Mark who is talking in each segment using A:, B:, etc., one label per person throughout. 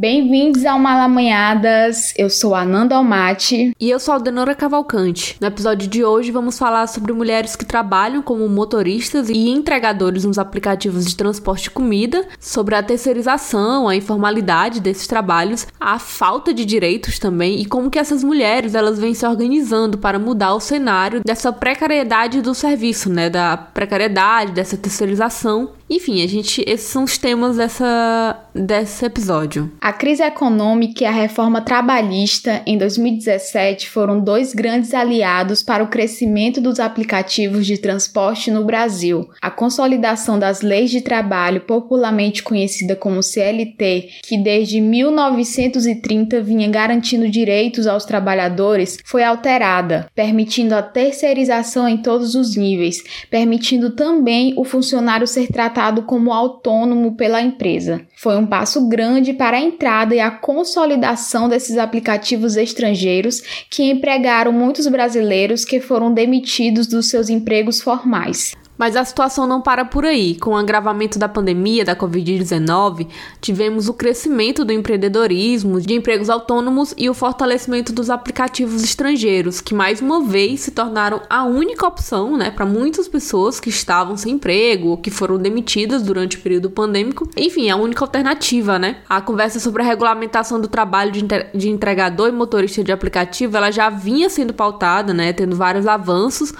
A: Bem-vindos ao Malamanhadas. Eu sou a Nanda Almaty.
B: E eu sou a Denora Cavalcante. No episódio de hoje vamos falar sobre mulheres que trabalham como motoristas e entregadores nos aplicativos de transporte de comida, sobre a terceirização, a informalidade desses trabalhos, a falta de direitos também e como que essas mulheres elas vêm se organizando para mudar o cenário dessa precariedade do serviço, né, da precariedade, dessa terceirização enfim, a gente, esses são os temas dessa, desse episódio.
A: A crise econômica e a reforma trabalhista em 2017 foram dois grandes aliados para o crescimento dos aplicativos de transporte no Brasil. A consolidação das leis de trabalho, popularmente conhecida como CLT, que desde 1930 vinha garantindo direitos aos trabalhadores, foi alterada, permitindo a terceirização em todos os níveis, permitindo também o funcionário ser tratado tratado como autônomo pela empresa. Foi um passo grande para a entrada e a consolidação desses aplicativos estrangeiros que empregaram muitos brasileiros que foram demitidos dos seus empregos formais.
B: Mas a situação não para por aí. Com o agravamento da pandemia da Covid-19, tivemos o crescimento do empreendedorismo, de empregos autônomos e o fortalecimento dos aplicativos estrangeiros, que mais uma vez se tornaram a única opção né, para muitas pessoas que estavam sem emprego ou que foram demitidas durante o período pandêmico. Enfim, a única alternativa, né? A conversa sobre a regulamentação do trabalho de entregador e motorista de aplicativo, ela já vinha sendo pautada, né, tendo vários avanços,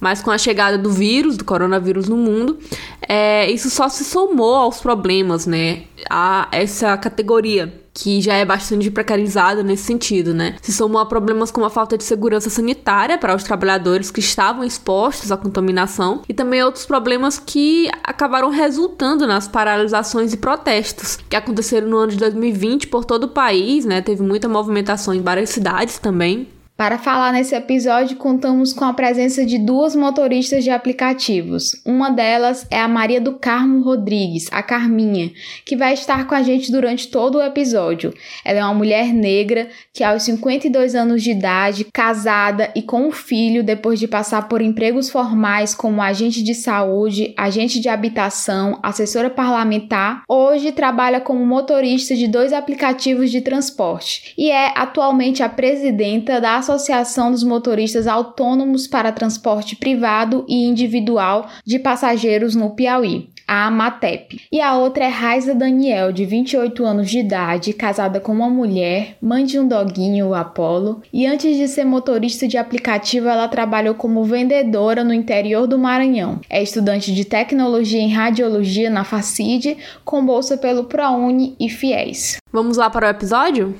B: mas com a chegada do vírus, do coronavírus, coronavírus no mundo, é, isso só se somou aos problemas, né? A essa categoria que já é bastante precarizada nesse sentido, né? Se somou a problemas como a falta de segurança sanitária para os trabalhadores que estavam expostos à contaminação e também outros problemas que acabaram resultando nas paralisações e protestos que aconteceram no ano de 2020 por todo o país, né? Teve muita movimentação em várias cidades também.
A: Para falar nesse episódio, contamos com a presença de duas motoristas de aplicativos. Uma delas é a Maria do Carmo Rodrigues, a Carminha, que vai estar com a gente durante todo o episódio. Ela é uma mulher negra que, aos 52 anos de idade, casada e com um filho, depois de passar por empregos formais como agente de saúde, agente de habitação, assessora parlamentar, hoje trabalha como motorista de dois aplicativos de transporte e é atualmente a presidenta da Associação dos Motoristas Autônomos para Transporte Privado e Individual de Passageiros no Piauí, a AMATEP. E a outra é Raiza Daniel, de 28 anos de idade, casada com uma mulher, mãe de um doguinho, o Apolo, e antes de ser motorista de aplicativo, ela trabalhou como vendedora no interior do Maranhão. É estudante de tecnologia em radiologia na FACID, com bolsa pelo ProUni e FIES.
B: Vamos lá para o episódio?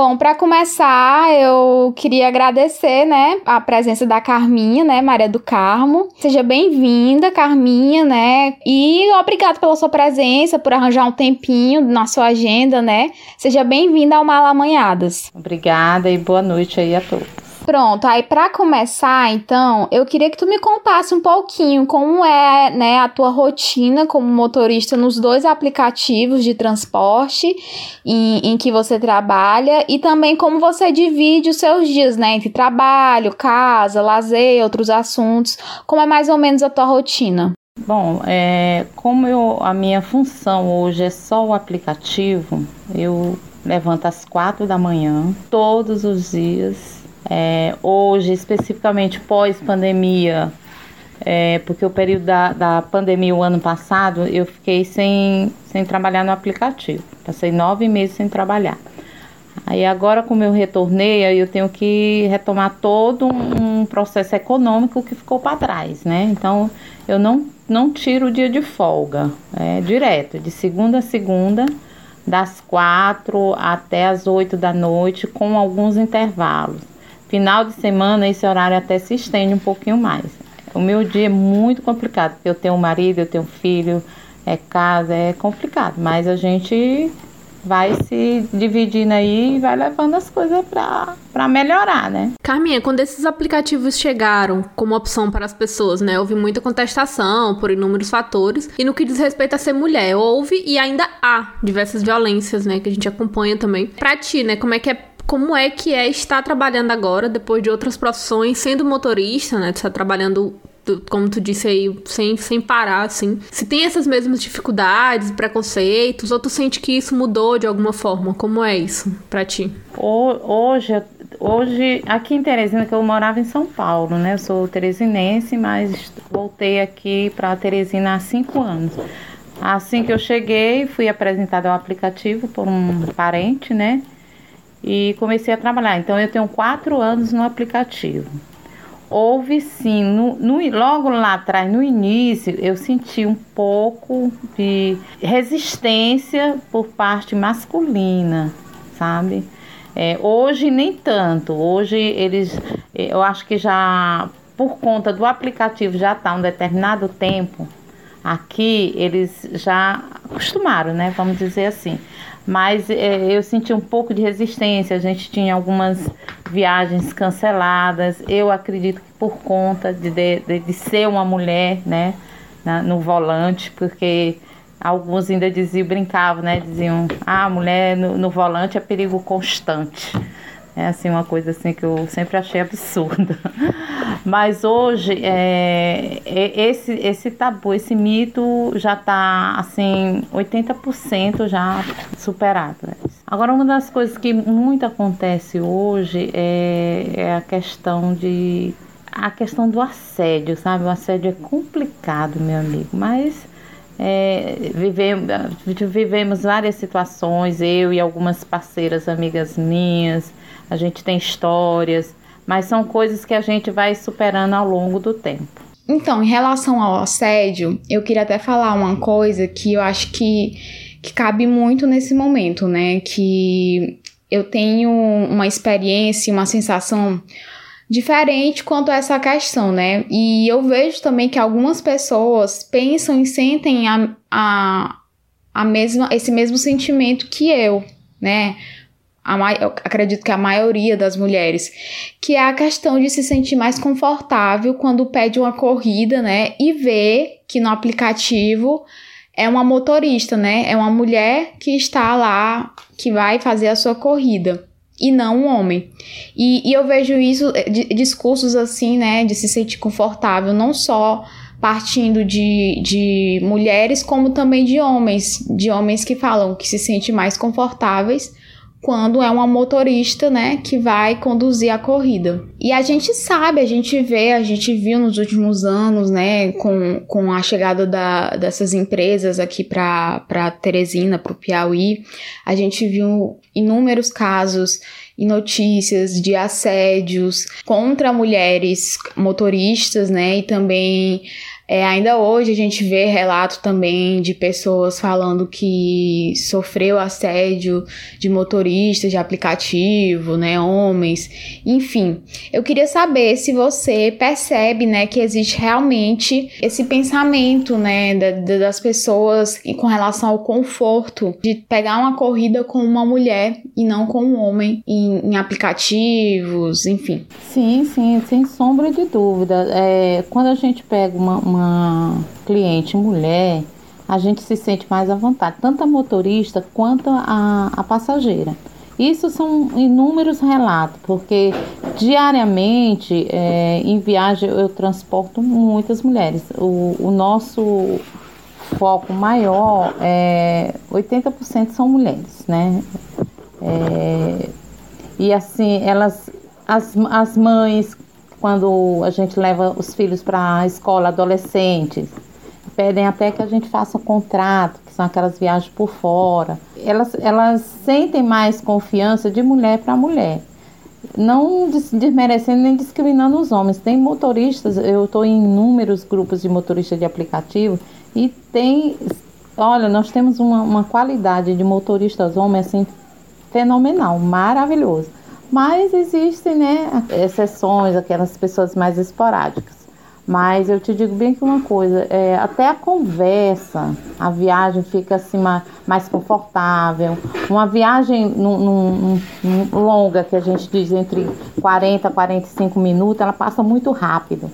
A: Bom, para começar, eu queria agradecer, né, a presença da Carminha, né, Maria do Carmo. Seja bem-vinda, Carminha, né? E obrigado pela sua presença, por arranjar um tempinho na sua agenda, né? Seja bem-vinda ao Malamanhadas.
C: Obrigada e boa noite aí a todos.
A: Pronto, aí para começar, então, eu queria que tu me contasse um pouquinho como é, né, a tua rotina como motorista nos dois aplicativos de transporte em, em que você trabalha e também como você divide os seus dias, né, entre trabalho, casa, lazer, outros assuntos. Como é mais ou menos a tua rotina?
C: Bom, é, como eu, a minha função hoje é só o aplicativo, eu levanto às quatro da manhã, todos os dias, é, hoje, especificamente pós-pandemia, é, porque o período da, da pandemia, o ano passado, eu fiquei sem, sem trabalhar no aplicativo. Passei nove meses sem trabalhar. Aí agora, como eu retornei, aí eu tenho que retomar todo um processo econômico que ficou para trás, né? Então, eu não, não tiro o dia de folga, é direto, de segunda a segunda, das quatro até as oito da noite, com alguns intervalos. Final de semana, esse horário até se estende um pouquinho mais. O meu dia é muito complicado, porque eu tenho um marido, eu tenho um filho, é casa, é complicado, mas a gente vai se dividindo aí e vai levando as coisas para melhorar, né?
B: Carminha, quando esses aplicativos chegaram como opção para as pessoas, né? Houve muita contestação por inúmeros fatores. E no que diz respeito a ser mulher, houve e ainda há diversas violências, né? Que a gente acompanha também. Pra ti, né? Como é que é como é que é estar trabalhando agora, depois de outras profissões, sendo motorista, né? Estar trabalhando como tu disse aí, sem, sem parar, assim. Se tem essas mesmas dificuldades, preconceitos, ou tu sente que isso mudou de alguma forma? Como é isso pra ti?
C: Hoje, hoje aqui em Teresina, que eu morava em São Paulo, né? Eu sou teresinense, mas voltei aqui para Teresina há cinco anos. Assim que eu cheguei, fui apresentada ao aplicativo por um parente, né? E comecei a trabalhar. Então, eu tenho quatro anos no aplicativo. Houve sim, no, no, logo lá atrás, no início, eu senti um pouco de resistência por parte masculina, sabe? É, hoje nem tanto. Hoje eles, eu acho que já por conta do aplicativo já está um determinado tempo aqui, eles já acostumaram, né? Vamos dizer assim mas é, eu senti um pouco de resistência. A gente tinha algumas viagens canceladas. Eu acredito que por conta de, de, de ser uma mulher, né, na, no volante, porque alguns ainda diziam, brincavam, né, diziam, ah, mulher no, no volante é perigo constante. É assim uma coisa assim que eu sempre achei absurda. Mas hoje é, esse esse tabu, esse mito já está assim 80% já superado. Né? Agora uma das coisas que muito acontece hoje é, é a questão de a questão do assédio, sabe? O assédio é complicado, meu amigo, mas é, vivemos, vivemos várias situações, eu e algumas parceiras, amigas minhas, a gente tem histórias, mas são coisas que a gente vai superando ao longo do tempo.
A: Então, em relação ao assédio, eu queria até falar uma coisa que eu acho que, que cabe muito nesse momento, né? Que eu tenho uma experiência, uma sensação diferente quanto a essa questão, né? E eu vejo também que algumas pessoas pensam e sentem a, a, a mesma, esse mesmo sentimento que eu, né? Eu acredito que a maioria das mulheres, que é a questão de se sentir mais confortável quando pede uma corrida, né? E ver que no aplicativo é uma motorista, né? É uma mulher que está lá, que vai fazer a sua corrida. E não um homem. E, e eu vejo isso, eh, de, discursos assim, né? De se sentir confortável, não só partindo de, de mulheres, como também de homens. De homens que falam que se sentem mais confortáveis quando é uma motorista, né, que vai conduzir a corrida. E a gente sabe, a gente vê, a gente viu nos últimos anos, né, com, com a chegada da, dessas empresas aqui para Teresina, para o Piauí, a gente viu inúmeros casos e notícias de assédios contra mulheres motoristas, né, e também é, ainda hoje a gente vê relato também de pessoas falando que sofreu assédio de motoristas de aplicativo, né, homens, enfim. Eu queria saber se você percebe, né, que existe realmente esse pensamento, né, da, das pessoas com relação ao conforto de pegar uma corrida com uma mulher e não com um homem em, em aplicativos, enfim.
C: Sim, sim, sem sombra de dúvida. É, quando a gente pega uma, uma uma cliente mulher, a gente se sente mais à vontade, tanto a motorista quanto a, a passageira. Isso são inúmeros relatos, porque diariamente é, em viagem eu transporto muitas mulheres. O, o nosso foco maior é 80% são mulheres, né? É, e assim, elas, as, as mães quando a gente leva os filhos para a escola, adolescentes, pedem até que a gente faça um contrato, que são aquelas viagens por fora. Elas, elas sentem mais confiança de mulher para mulher. Não desmerecendo nem discriminando os homens. Tem motoristas, eu estou em inúmeros grupos de motoristas de aplicativo e tem. Olha, nós temos uma, uma qualidade de motoristas homens assim fenomenal, maravilhoso. Mas existem, né, exceções, aquelas pessoas mais esporádicas. Mas eu te digo bem que uma coisa, é, até a conversa, a viagem fica assim mais, confortável. Uma viagem num, num, num, longa, que a gente diz entre 40 a 45 minutos, ela passa muito rápido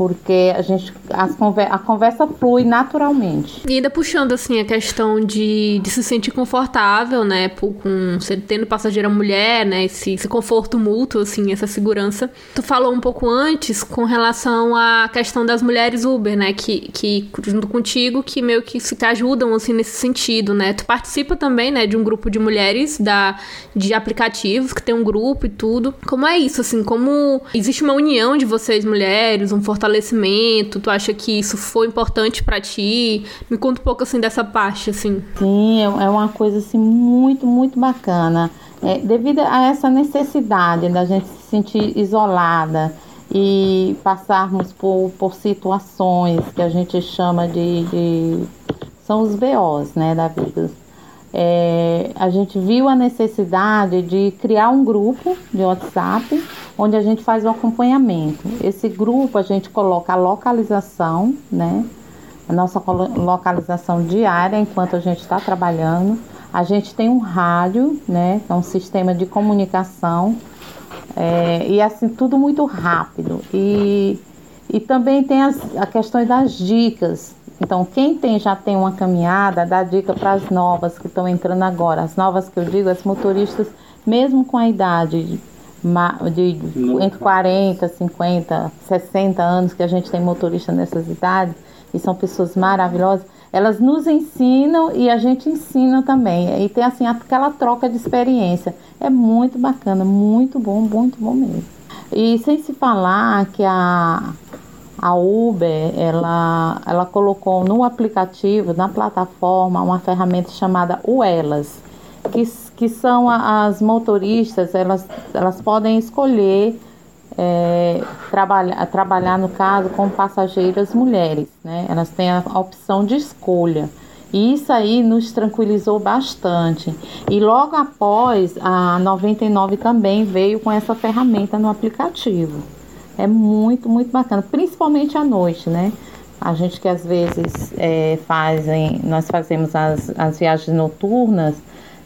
C: porque a gente as conver, a conversa flui naturalmente.
B: E ainda puxando assim a questão de, de se sentir confortável, né, por, com tendo passageira mulher, né, esse, esse conforto mútuo assim, essa segurança. Tu falou um pouco antes com relação à questão das mulheres Uber, né, que que junto contigo que meio que se te ajudam assim nesse sentido, né? Tu participa também, né, de um grupo de mulheres da de aplicativos que tem um grupo e tudo. Como é isso assim? Como existe uma união de vocês mulheres, um fortalecimento fortalecimento? Tu acha que isso foi importante para ti? Me conta um pouco assim dessa parte, assim.
C: Sim, é, é uma coisa assim muito, muito bacana. É, devido a essa necessidade da gente se sentir isolada e passarmos por, por situações que a gente chama de, de são os BOs, né, da vida é, a gente viu a necessidade de criar um grupo de WhatsApp onde a gente faz o acompanhamento. Esse grupo a gente coloca a localização, né? A nossa localização diária enquanto a gente está trabalhando. A gente tem um rádio, né? É um sistema de comunicação. É, e assim, tudo muito rápido. E, e também tem as, a questão das dicas então, quem tem já tem uma caminhada, dá dica para as novas que estão entrando agora. As novas que eu digo, as motoristas, mesmo com a idade de, de entre 40, 50, 60 anos, que a gente tem motorista nessas idades, e são pessoas maravilhosas, elas nos ensinam e a gente ensina também. E tem assim aquela troca de experiência. É muito bacana, muito bom, muito bom mesmo. E sem se falar que a a Uber ela, ela colocou no aplicativo, na plataforma, uma ferramenta chamada Uelas, que, que são as motoristas, elas, elas podem escolher é, trabalhar, trabalhar, no caso, com passageiras mulheres, né? Elas têm a opção de escolha. E isso aí nos tranquilizou bastante. E logo após, a 99 também veio com essa ferramenta no aplicativo. É muito, muito bacana, principalmente à noite, né? A gente que às vezes é, fazem, nós fazemos as, as viagens noturnas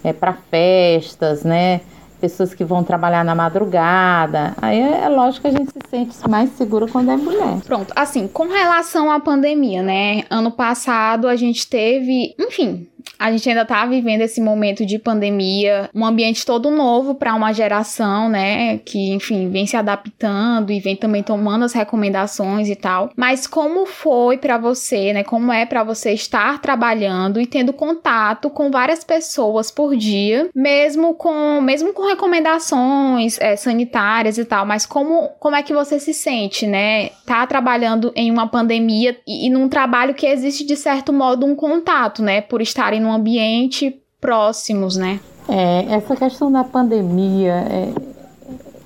C: é, para festas, né? Pessoas que vão trabalhar na madrugada. Aí é, é lógico que a gente se sente mais segura quando é mulher.
A: Pronto, assim, com relação à pandemia, né? Ano passado a gente teve, enfim, a gente ainda tá vivendo esse momento de pandemia, um ambiente todo novo para uma geração, né, que enfim, vem se adaptando e vem também tomando as recomendações e tal. Mas como foi para você, né? Como é para você estar trabalhando e tendo contato com várias pessoas por dia, mesmo com mesmo com recomendações é, sanitárias e tal, mas como como é que você se sente, né? Tá trabalhando em uma pandemia e, e num trabalho que existe de certo modo um contato, né, por estarem ambiente próximos, né?
C: É, essa questão da pandemia, é,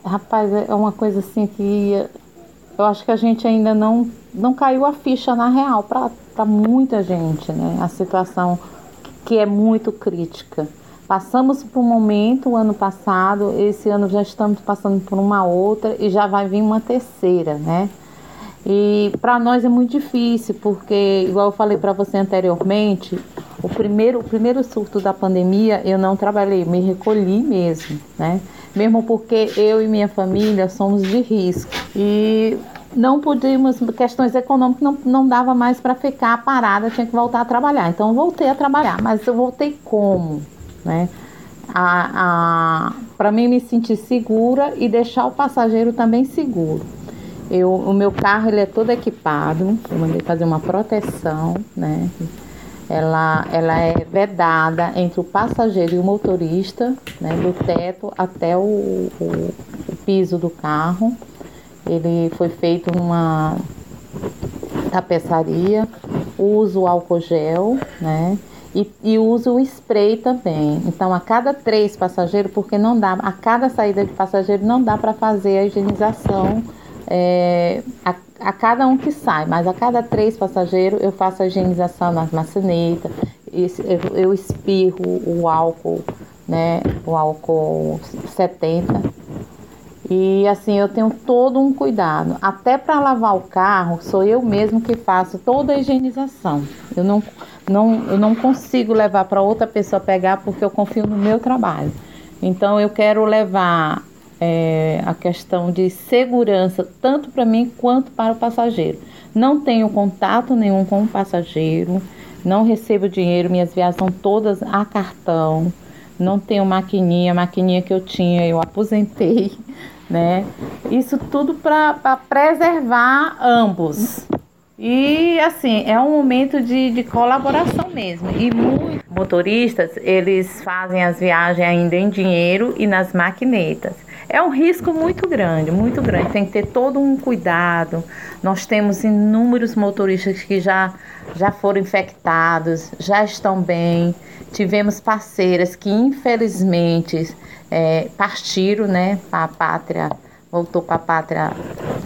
C: rapaz, é uma coisa assim que eu acho que a gente ainda não, não caiu a ficha na real para muita gente, né? A situação que é muito crítica. Passamos por um momento o ano passado, esse ano já estamos passando por uma outra e já vai vir uma terceira, né? E para nós é muito difícil, porque, igual eu falei para você anteriormente, o primeiro, o primeiro surto da pandemia eu não trabalhei, me recolhi mesmo, né? Mesmo porque eu e minha família somos de risco. E não podíamos, questões econômicas não, não dava mais para ficar parada, tinha que voltar a trabalhar. Então voltei a trabalhar, mas eu voltei como, né? A, a, para mim me sentir segura e deixar o passageiro também seguro. Eu, o meu carro ele é todo equipado, eu mandei fazer uma proteção, né? Ela, ela é vedada entre o passageiro e o motorista, né? Do teto até o, o, o piso do carro. Ele foi feito numa tapeçaria, uso álcool gel, né? E, e uso o spray também. Então, a cada três passageiros, porque não dá, a cada saída de passageiro não dá para fazer a higienização é, a, a, cada um que sai, mas a cada três passageiros eu faço a higienização nas maçanetas, eu, eu espirro o álcool, né, o álcool 70 E assim, eu tenho todo um cuidado. Até para lavar o carro, sou eu mesmo que faço toda a higienização. Eu não, não, eu não consigo levar para outra pessoa pegar porque eu confio no meu trabalho. Então, eu quero levar é, a questão de segurança tanto para mim quanto para o passageiro. Não tenho contato nenhum com o passageiro, não recebo dinheiro, minhas viagens são todas a cartão. Não tenho maquininha, a maquininha que eu tinha eu aposentei né? Isso tudo para preservar ambos. E assim, é um momento de, de colaboração mesmo. E muitos motoristas, eles fazem as viagens ainda em dinheiro e nas maquinetas. É um risco muito grande, muito grande. Tem que ter todo um cuidado. Nós temos inúmeros motoristas que já, já foram infectados, já estão bem. Tivemos parceiras que, infelizmente, é, partiram, né, para a pátria, voltou para a pátria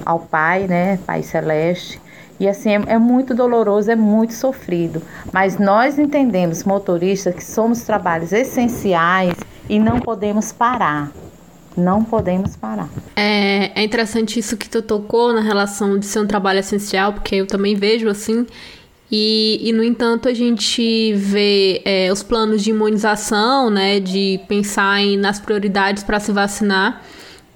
C: ao Pai, né, Pai Celeste. E assim, é, é, muito doloroso, é muito sofrido. Mas nós entendemos, motoristas, que somos trabalhos essenciais e não podemos parar. Não podemos parar.
B: É, é interessante isso que tu tocou na relação de ser um trabalho essencial, porque eu também vejo assim. E, e, no entanto, a gente vê é, os planos de imunização, né, de pensar em, nas prioridades para se vacinar,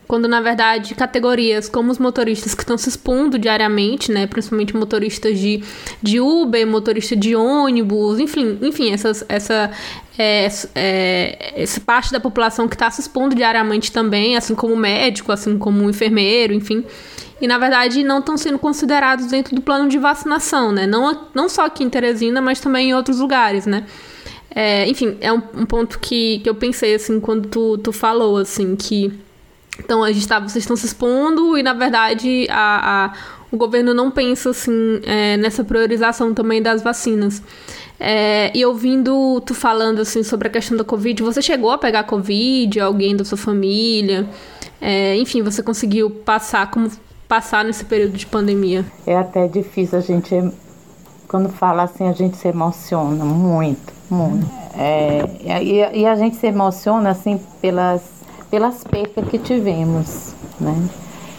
B: quando na verdade categorias como os motoristas que estão se expondo diariamente, né, principalmente motoristas de, de Uber, motorista de ônibus, enfim, enfim essas, essa, é, é, essa parte da população que está se expondo diariamente também, assim como médico, assim como enfermeiro, enfim e na verdade não estão sendo considerados dentro do plano de vacinação, né? Não, não só aqui em Teresina, mas também em outros lugares, né? É, enfim, é um, um, ponto que, que eu pensei, assim, quando tu, tu falou, assim, que então a gente tá, vocês estão se expondo e na verdade a, a o governo não pensa assim é, nessa priorização também das vacinas. É, e ouvindo tu falando assim sobre a questão da Covid, você chegou a pegar Covid, alguém da sua família? É, enfim, você conseguiu passar como passar nesse período de pandemia?
C: É até difícil a gente, quando fala assim, a gente se emociona muito, muito. É, e, e a gente se emociona assim pelas, pelas percas que tivemos, né?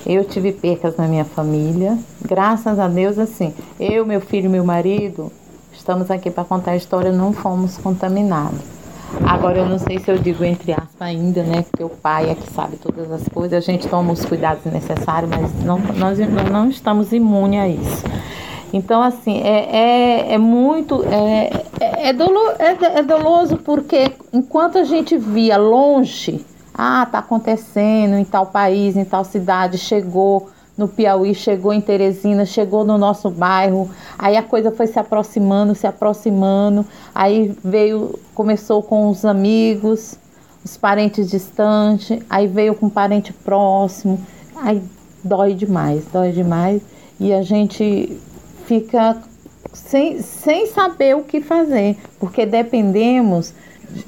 C: Eu tive percas na minha família, graças a Deus, assim, eu, meu filho e meu marido, estamos aqui para contar a história, não fomos contaminados. Agora eu não sei se eu digo entre aspas ainda, né? Porque o pai é que sabe todas as coisas, a gente toma os cuidados necessários, mas não, nós não estamos imunes a isso. Então, assim, é, é, é muito. É, é, é, dolo, é, é doloso porque enquanto a gente via longe, ah, tá acontecendo em tal país, em tal cidade, chegou no Piauí, chegou em Teresina, chegou no nosso bairro. Aí a coisa foi se aproximando, se aproximando. Aí veio, começou com os amigos, os parentes distantes, aí veio com parente próximo. Aí dói demais, dói demais. E a gente fica sem, sem saber o que fazer, porque dependemos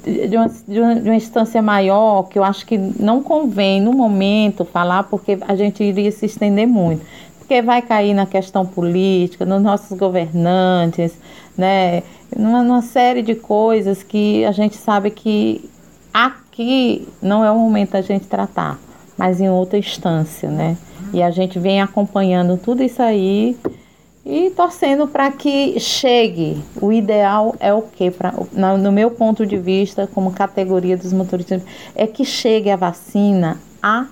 C: de uma, de, uma, de uma instância maior, que eu acho que não convém no momento falar, porque a gente iria se estender muito. Porque vai cair na questão política, nos nossos governantes, né? Numa, numa série de coisas que a gente sabe que aqui não é o momento da gente tratar, mas em outra instância, né? E a gente vem acompanhando tudo isso aí e torcendo para que chegue. O ideal é o que, no meu ponto de vista, como categoria dos motoristas, é que chegue a vacina a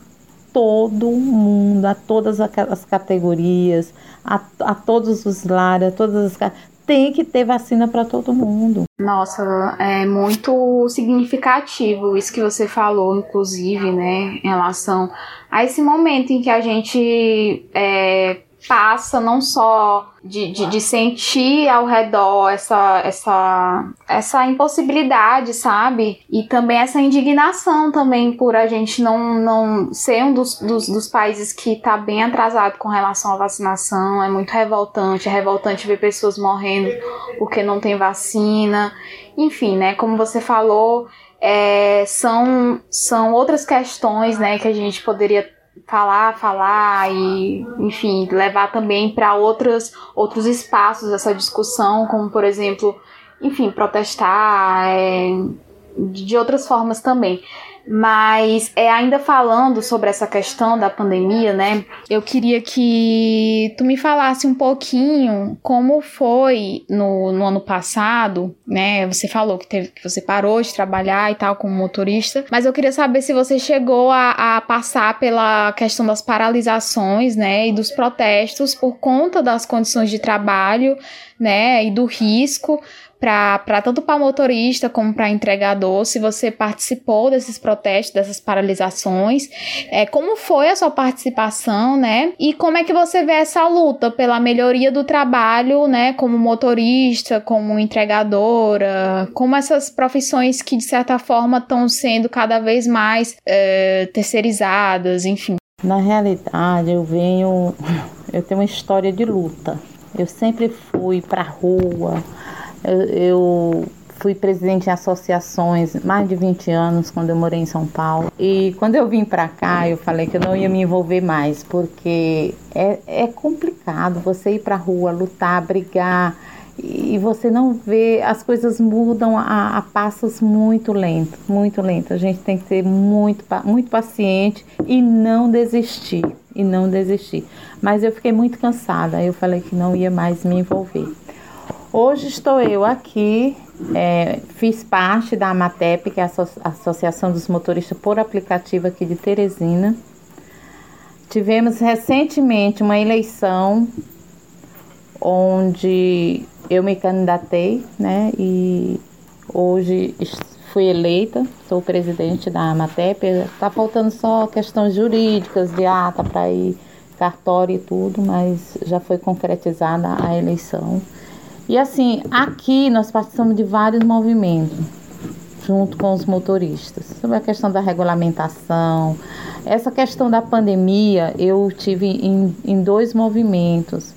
C: todo mundo, a todas as categorias, a, a todos os lares, a todas as tem que ter vacina para todo mundo.
A: Nossa, é muito significativo isso que você falou, inclusive, né, em relação a esse momento em que a gente é, passa não só de, de, de, sentir ao redor essa, essa, essa impossibilidade, sabe? E também essa indignação também por a gente não, não ser um dos, dos, dos países que está bem atrasado com relação à vacinação. É muito revoltante, é revoltante ver pessoas morrendo porque não tem vacina. Enfim, né? Como você falou, é, são, são outras questões né, que a gente poderia falar, falar e, enfim, levar também para outros espaços essa discussão, como por exemplo, enfim, protestar, é, de outras formas também. Mas é ainda falando sobre essa questão da pandemia, né? Eu queria que tu me falasse um pouquinho como foi no, no ano passado, né? Você falou que, teve, que você parou de trabalhar e tal como motorista, mas eu queria saber se você chegou a, a passar pela questão das paralisações, né? E dos protestos por conta das condições de trabalho, né? E do risco para tanto para motorista como para entregador, se você participou desses protestos, dessas paralisações, é, como foi a sua participação, né? E como é que você vê essa luta pela melhoria do trabalho, né? Como motorista, como entregadora, como essas profissões que de certa forma estão sendo cada vez mais é, terceirizadas, enfim.
C: Na realidade, eu venho, eu tenho uma história de luta. Eu sempre fui para rua eu, eu fui presidente em associações mais de 20 anos quando eu morei em São Paulo. E quando eu vim para cá, eu falei que eu não ia me envolver mais, porque é, é complicado você ir para rua, lutar, brigar e você não vê, as coisas mudam a, a passos muito lentos, muito lento. A gente tem que ser muito, muito paciente e não desistir, e não desistir. Mas eu fiquei muito cansada, eu falei que não ia mais me envolver. Hoje estou eu aqui, é, fiz parte da AMATEP, que é a Associação dos Motoristas por Aplicativo aqui de Teresina. Tivemos recentemente uma eleição onde eu me candidatei, né? E hoje fui eleita, sou presidente da AMATEP. Está faltando só questões jurídicas de ata para ir cartório e tudo, mas já foi concretizada a eleição. E assim, aqui nós participamos de vários movimentos, junto com os motoristas, sobre a questão da regulamentação. Essa questão da pandemia, eu tive em, em dois movimentos,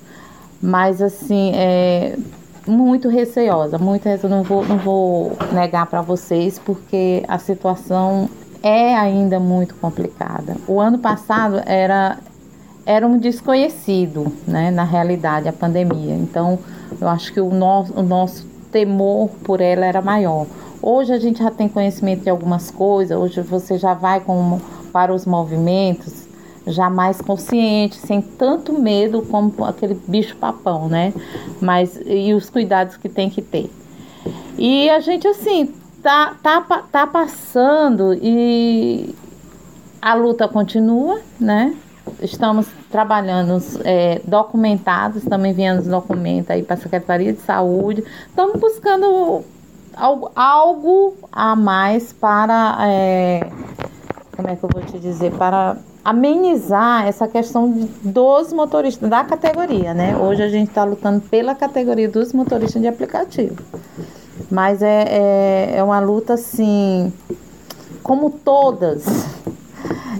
C: mas assim, é muito receosa, muito receosa. Não vou, não vou negar para vocês, porque a situação é ainda muito complicada. O ano passado era, era um desconhecido, né, na realidade, a pandemia. Então, eu acho que o nosso, o nosso temor por ela era maior. Hoje a gente já tem conhecimento de algumas coisas, hoje você já vai com, para os movimentos já mais consciente, sem tanto medo como aquele bicho papão, né? Mas e os cuidados que tem que ter. E a gente assim tá tá tá passando e a luta continua, né? Estamos trabalhando é, documentados, também enviando documentos aí para a Secretaria de Saúde. Estamos buscando algo, algo a mais para, é, como é que eu vou te dizer, para amenizar essa questão dos motoristas da categoria, né? Hoje a gente está lutando pela categoria dos motoristas de aplicativo. Mas é, é, é uma luta assim, como todas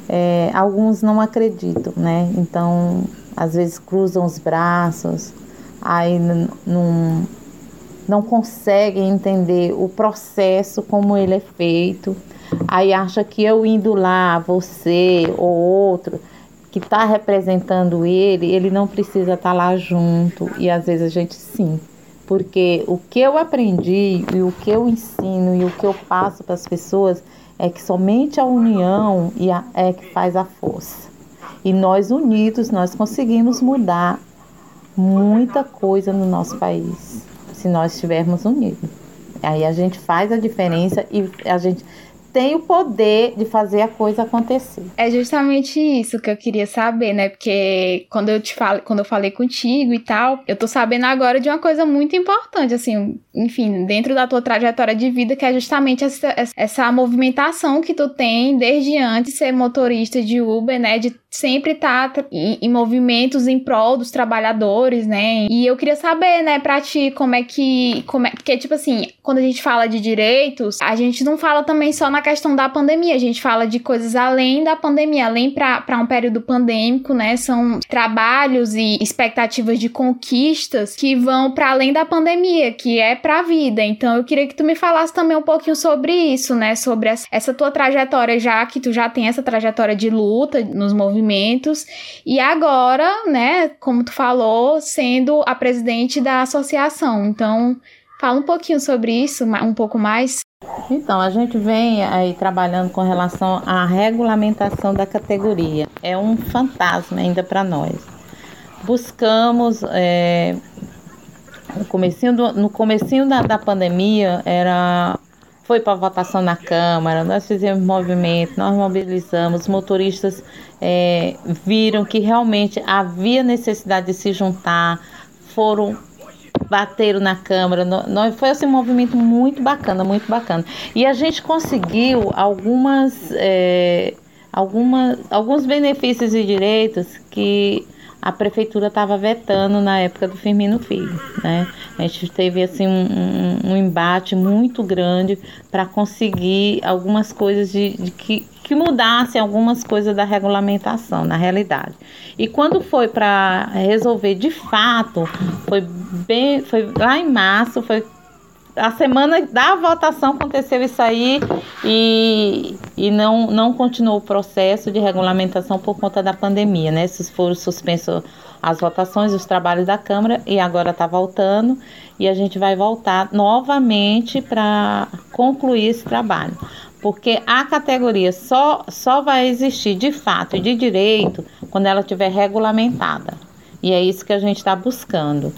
C: é, alguns não acreditam, né? Então, às vezes cruzam os braços, aí não, conseguem entender o processo, como ele é feito. Aí acha que eu indo lá, você ou outro, que está representando ele, ele não precisa estar tá lá junto. E às vezes a gente sim. Porque o que eu aprendi e o que eu ensino e o que eu passo para as pessoas é que somente a união é que faz a força. E nós unidos, nós conseguimos mudar muita coisa no nosso país, se nós estivermos unidos. Aí a gente faz a diferença e a gente tem o poder de fazer a coisa acontecer.
A: É justamente isso que eu queria saber, né? Porque quando eu te falo, quando eu falei contigo e tal, eu tô sabendo agora de uma coisa muito importante, assim, enfim, dentro da tua trajetória de vida, que é justamente essa, essa movimentação que tu tem desde antes de ser motorista de Uber, né? De sempre estar tá em, em, movimentos em prol dos trabalhadores, né? E eu queria saber, né, pra ti, como é que. Como é, porque, tipo assim, quando a gente fala de direitos, a gente não fala também só na questão da pandemia, a gente fala de coisas além da pandemia, além para um período pandêmico, né? São trabalhos e expectativas de conquistas que vão para além da pandemia, que é para a vida. Então, eu queria que tu me falasse também um pouquinho sobre isso, né? Sobre essa tua trajetória, já que tu já tem essa trajetória de luta nos movimentos e agora, né, como tu falou, sendo a presidente da associação. Então, Fala um pouquinho sobre isso, um pouco mais.
C: Então, a gente vem aí trabalhando com relação à regulamentação da categoria. É um fantasma ainda para nós. Buscamos é, no comecinho, do, no comecinho da, da pandemia era foi para votação na Câmara, nós fizemos movimento, nós mobilizamos, os motoristas é, viram que realmente havia necessidade de se juntar, foram bateram na Câmara. Foi assim, um movimento muito bacana, muito bacana. E a gente conseguiu algumas, é, algumas, alguns benefícios e direitos que a prefeitura estava vetando na época do Firmino Filho, né? A gente teve assim um, um, um embate muito grande para conseguir algumas coisas de, de que, que mudassem algumas coisas da regulamentação, na realidade. E quando foi para resolver de fato, foi bem, foi lá em março, foi a semana da votação aconteceu isso aí e, e não, não continuou o processo de regulamentação por conta da pandemia, né? Esses foram suspensos as votações, os trabalhos da Câmara e agora está voltando e a gente vai voltar novamente para concluir esse trabalho. Porque a categoria só, só vai existir de fato e de direito quando ela estiver regulamentada. E é isso que a gente está buscando.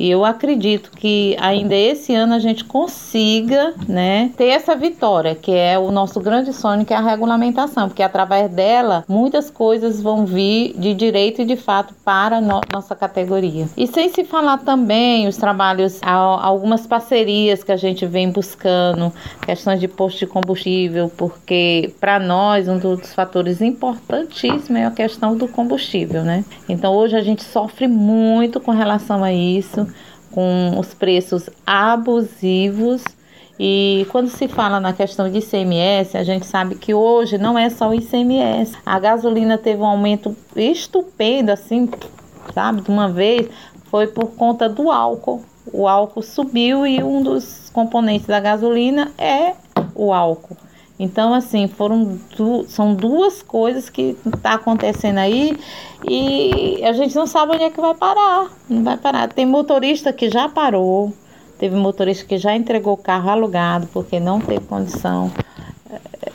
C: E eu acredito que ainda esse ano a gente consiga, né, ter essa vitória, que é o nosso grande sonho, que é a regulamentação, porque através dela muitas coisas vão vir de direito e de fato para no nossa categoria. E sem se falar também os trabalhos, algumas parcerias que a gente vem buscando, questões de posto de combustível, porque para nós um dos fatores importantíssimos é a questão do combustível, né? Então hoje a gente sofre muito com relação a isso com os preços abusivos. E quando se fala na questão de ICMS, a gente sabe que hoje não é só o ICMS. A gasolina teve um aumento estupendo, assim, sabe, de uma vez, foi por conta do álcool. O álcool subiu e um dos componentes da gasolina é o álcool. Então, assim, foram du são duas coisas que tá acontecendo aí e a gente não sabe onde é que vai parar. Não vai parar. Tem motorista que já parou, teve motorista que já entregou o carro alugado porque não teve condição.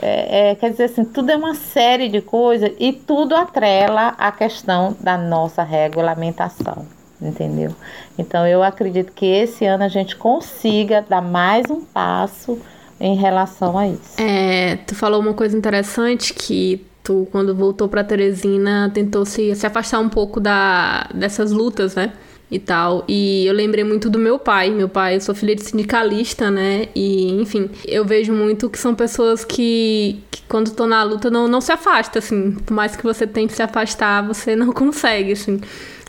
C: É, é, quer dizer assim, tudo é uma série de coisas e tudo atrela a questão da nossa regulamentação, entendeu? Então eu acredito que esse ano a gente consiga dar mais um passo em relação a isso.
B: É, tu falou uma coisa interessante que tu, quando voltou para Teresina, tentou se, se afastar um pouco da, dessas lutas, né? E tal. E eu lembrei muito do meu pai. Meu pai, eu sou filha de sindicalista, né? E, enfim, eu vejo muito que são pessoas que, que quando estão na luta, não, não se afasta, assim. Por mais que você tente se afastar, você não consegue, assim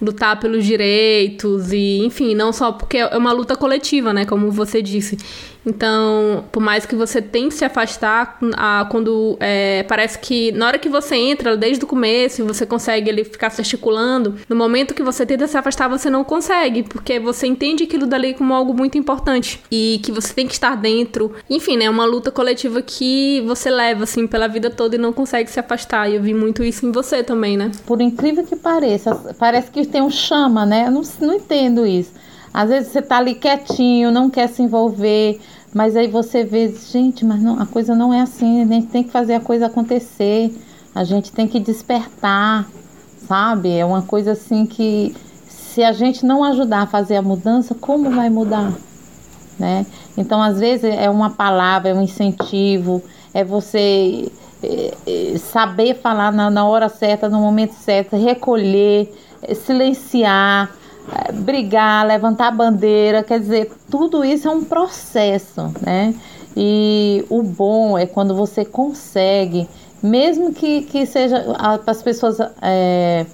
B: lutar pelos direitos e, enfim, não só porque é uma luta coletiva, né, como você disse. Então, por mais que você tente se afastar, a, quando é, parece que na hora que você entra, desde o começo, você consegue ele ficar se articulando, no momento que você tenta se afastar, você não consegue, porque você entende aquilo dali como algo muito importante e que você tem que estar dentro. Enfim, né, é uma luta coletiva que você leva, assim, pela vida toda e não consegue se afastar. E eu vi muito isso em você também, né?
C: Por incrível que pareça, parece que tem um chama, né? Eu não, não entendo isso. Às vezes você tá ali quietinho, não quer se envolver, mas aí você vê, gente, mas não, a coisa não é assim, a gente tem que fazer a coisa acontecer, a gente tem que despertar, sabe? É uma coisa assim que se a gente não ajudar a fazer a mudança, como vai mudar? Né? Então, às vezes é uma palavra, é um incentivo, é você é, é, saber falar na, na hora certa, no momento certo, recolher, é, silenciar, brigar, levantar a bandeira, quer dizer, tudo isso é um processo, né? E o bom é quando você consegue, mesmo que, que seja as pessoas é,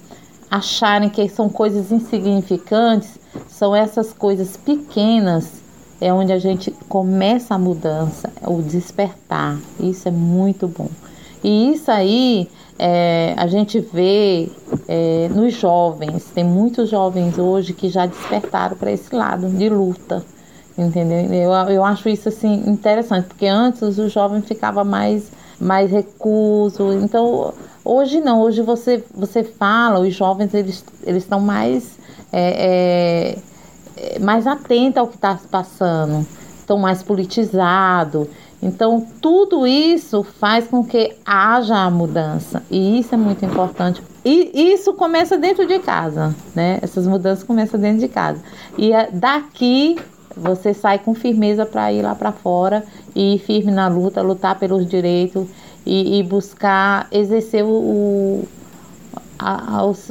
C: acharem que são coisas insignificantes, são essas coisas pequenas é onde a gente começa a mudança, o despertar. Isso é muito bom. E isso aí é, a gente vê é, nos jovens, tem muitos jovens hoje que já despertaram para esse lado de luta, entendeu? Eu, eu acho isso assim interessante, porque antes o jovem ficava mais, mais recuso, então hoje não, hoje você, você fala, os jovens eles estão mais é, é é, mais atenta ao que está se passando, estão mais politizados. Então, tudo isso faz com que haja a mudança. E isso é muito importante. E isso começa dentro de casa, né? Essas mudanças começam dentro de casa. E é daqui você sai com firmeza para ir lá para fora e ir firme na luta, lutar pelos direitos e, e buscar exercer o, a, os,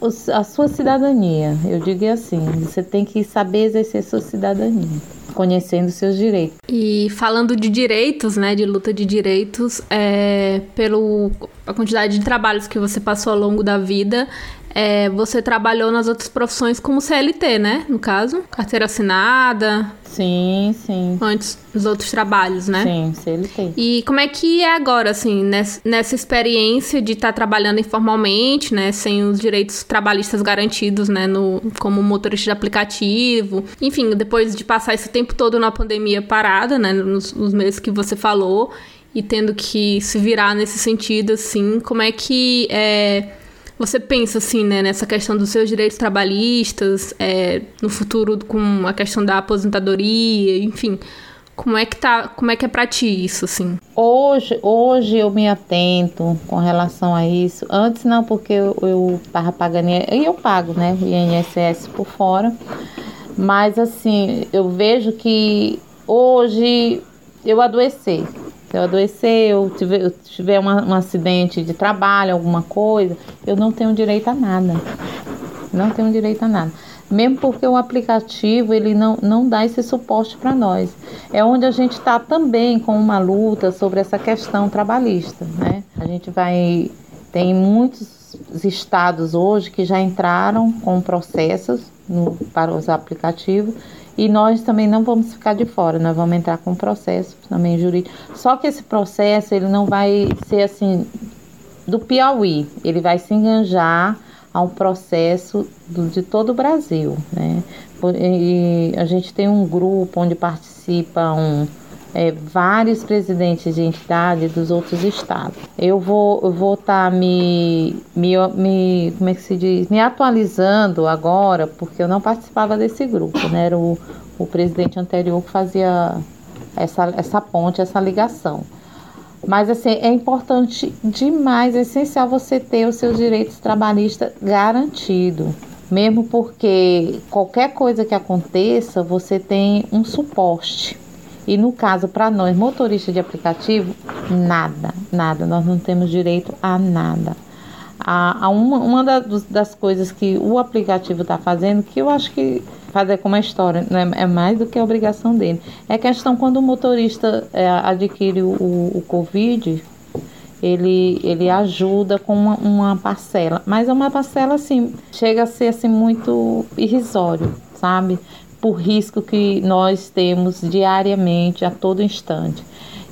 C: os, a sua cidadania. Eu digo assim, você tem que saber exercer sua cidadania, conhecendo seus direitos.
B: E falando de direitos, né, de luta de direitos, é, pelo a quantidade de trabalhos que você passou ao longo da vida, é, você trabalhou nas outras profissões como CLT, né? No caso, carteira assinada.
C: Sim, sim.
B: Antes dos outros trabalhos, né?
C: Sim, CLT.
B: E como é que é agora, assim, nessa, experiência de estar tá trabalhando informalmente, né? Sem os direitos trabalhistas garantidos, né? No, como motorista de aplicativo. Enfim, depois de passar esse tempo todo na pandemia parada, né? Nos, nos meses que você falou. E tendo que se virar nesse sentido, assim, como é que é, você pensa assim, né, nessa questão dos seus direitos trabalhistas, é, no futuro com a questão da aposentadoria, enfim, como é que tá, como é que é para ti isso assim?
C: Hoje, hoje eu me atento com relação a isso. Antes não, porque eu, eu tava pagando e eu pago, né, INSS por fora. Mas assim, eu vejo que hoje eu adoeci. Se eu adoecer, eu tiver, eu tiver uma, um acidente de trabalho, alguma coisa, eu não tenho direito a nada. Não tenho direito a nada. Mesmo porque o aplicativo ele não, não dá esse suporte para nós. É onde a gente está também com uma luta sobre essa questão trabalhista. Né? A gente vai. Tem muitos estados hoje que já entraram com processos no, para os aplicativos e nós também não vamos ficar de fora, nós vamos entrar com um processo também jurídico. Só que esse processo ele não vai ser assim do Piauí, ele vai se enganjar a um processo do, de todo o Brasil, né? E a gente tem um grupo onde participam é, vários presidentes de entidades dos outros estados. Eu vou eu vou estar tá me, me, me como é que se diz me atualizando agora porque eu não participava desse grupo, né? Era o, o presidente anterior que fazia essa, essa ponte, essa ligação. Mas assim, é importante demais, é essencial você ter os seus direitos trabalhistas garantidos. Mesmo porque qualquer coisa que aconteça, você tem um suporte. E no caso, para nós, motoristas de aplicativo, nada, nada, nós não temos direito a nada. A, a uma uma das, das coisas que o aplicativo está fazendo, que eu acho que fazer como a história né, é mais do que a obrigação dele, é questão quando o motorista é, adquire o, o Covid, ele, ele ajuda com uma, uma, parcela, mas é uma parcela assim, chega a ser assim muito irrisório, sabe? Por risco que nós temos diariamente, a todo instante.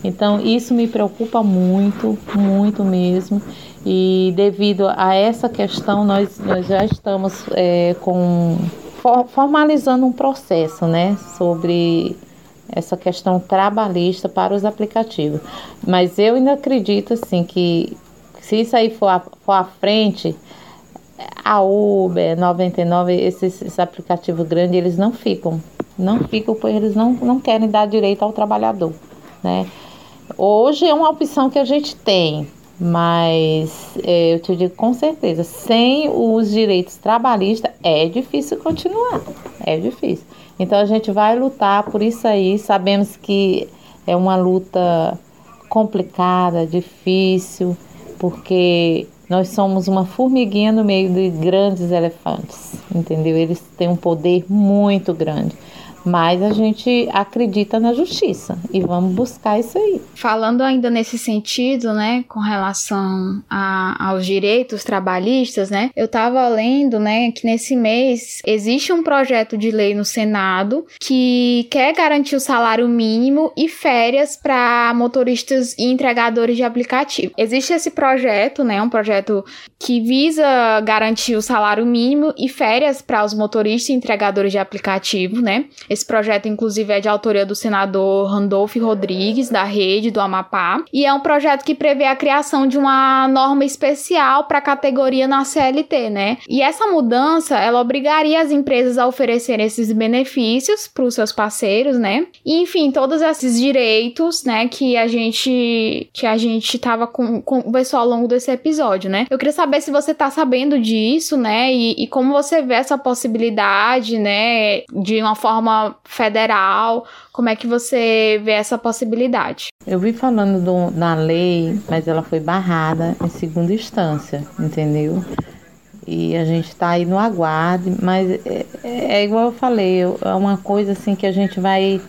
C: Então, isso me preocupa muito, muito mesmo. E devido a essa questão, nós, nós já estamos é, com, formalizando um processo né, sobre essa questão trabalhista para os aplicativos. Mas eu ainda acredito assim que se isso aí for, for à frente, a Uber, 99, esses, esses aplicativos grandes, eles não ficam. Não ficam porque eles não, não querem dar direito ao trabalhador, né? Hoje é uma opção que a gente tem, mas é, eu te digo com certeza, sem os direitos trabalhistas é difícil continuar, é difícil. Então a gente vai lutar por isso aí, sabemos que é uma luta complicada, difícil, porque nós somos uma formiguinha no meio de grandes elefantes, entendeu? Eles têm um poder muito grande. Mas a gente acredita na justiça e vamos buscar isso aí.
A: Falando ainda nesse sentido, né, com relação a, aos direitos trabalhistas, né, eu tava lendo, né, que nesse mês existe um projeto de lei no Senado que quer garantir o salário mínimo e férias para motoristas e entregadores de aplicativo. Existe esse projeto, né, um projeto que visa garantir o salário mínimo e férias para os motoristas e entregadores de aplicativo, né? Esse projeto, inclusive, é de autoria do senador Randolph Rodrigues, da rede do Amapá, e é um projeto que prevê a criação de uma norma especial para a categoria na CLT, né? E essa mudança, ela obrigaria as empresas a oferecerem esses benefícios para os seus parceiros, né? E, enfim, todos esses direitos, né, que a gente que a gente tava com, conversou ao longo desse episódio, né? Eu queria saber se você tá sabendo disso, né? E, e como você vê essa possibilidade, né, de uma forma federal, como é que você vê essa possibilidade?
C: Eu vi falando do, da lei, mas ela foi barrada em segunda instância, entendeu? E a gente está aí no aguarde, mas é, é, igual eu falei, é uma coisa assim que a gente vai.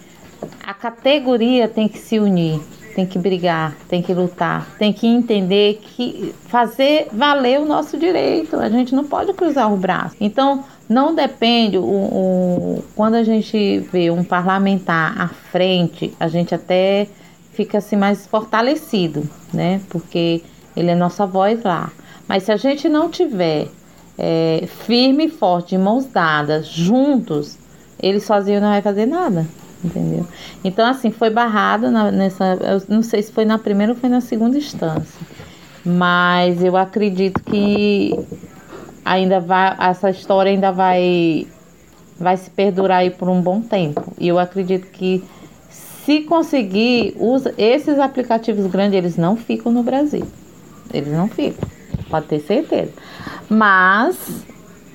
C: A categoria tem que se unir, tem que brigar, tem que lutar, tem que entender que fazer valer o nosso direito. A gente não pode cruzar o braço. Então, não depende, o, o, quando a gente vê um parlamentar à frente, a gente até fica assim mais fortalecido, né? Porque ele é nossa voz lá. Mas se a gente não tiver é, firme e forte, de mãos dadas, juntos, ele sozinho não vai fazer nada, entendeu? Então, assim, foi barrado na, nessa. Eu não sei se foi na primeira ou foi na segunda instância. Mas eu acredito que ainda vai, essa história ainda vai, vai se perdurar aí por um bom tempo. E eu acredito que se conseguir, os, esses aplicativos grandes, eles não ficam no Brasil. Eles não ficam, pode ter certeza. Mas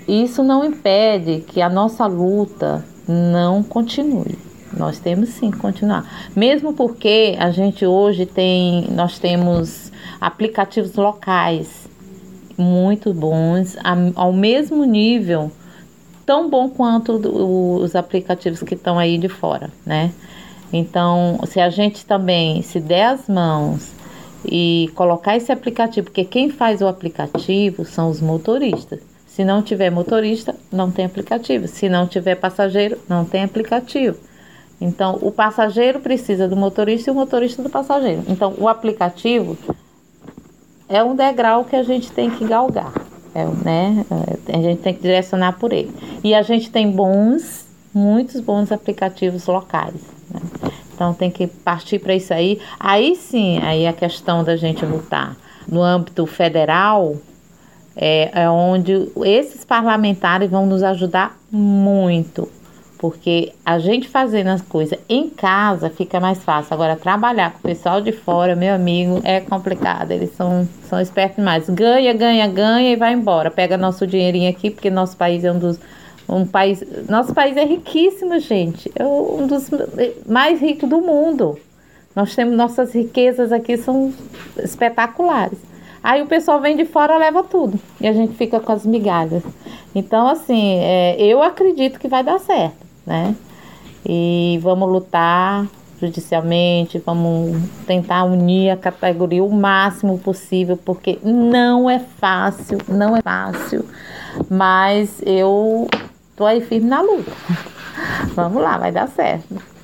C: isso não impede que a nossa luta não continue. Nós temos sim que continuar. Mesmo porque a gente hoje tem, nós temos aplicativos locais muito bons, ao mesmo nível, tão bom quanto os aplicativos que estão aí de fora, né? Então, se a gente também se der as mãos e colocar esse aplicativo, porque quem faz o aplicativo são os motoristas. Se não tiver motorista, não tem aplicativo. Se não tiver passageiro, não tem aplicativo. Então, o passageiro precisa do motorista e o motorista do passageiro. Então, o aplicativo é um degrau que a gente tem que galgar, é, né? A gente tem que direcionar por ele. E a gente tem bons, muitos bons aplicativos locais. Né? Então tem que partir para isso aí. Aí sim, aí a questão da gente lutar no âmbito federal é, é onde esses parlamentares vão nos ajudar muito porque a gente fazendo as coisas em casa fica mais fácil. Agora, trabalhar com o pessoal de fora, meu amigo, é complicado. Eles são, são espertos demais. Ganha, ganha, ganha e vai embora. Pega nosso dinheirinho aqui, porque nosso país é um dos. Um país, nosso país é riquíssimo, gente. É um dos mais ricos do mundo. Nós temos nossas riquezas aqui são espetaculares. Aí o pessoal vem de fora leva tudo e a gente fica com as migalhas. Então, assim, é, eu acredito que vai dar certo né? E vamos lutar judicialmente, vamos tentar unir a categoria o máximo possível, porque não é fácil, não é fácil, mas eu tô aí firme na luta. Vamos lá, vai dar certo.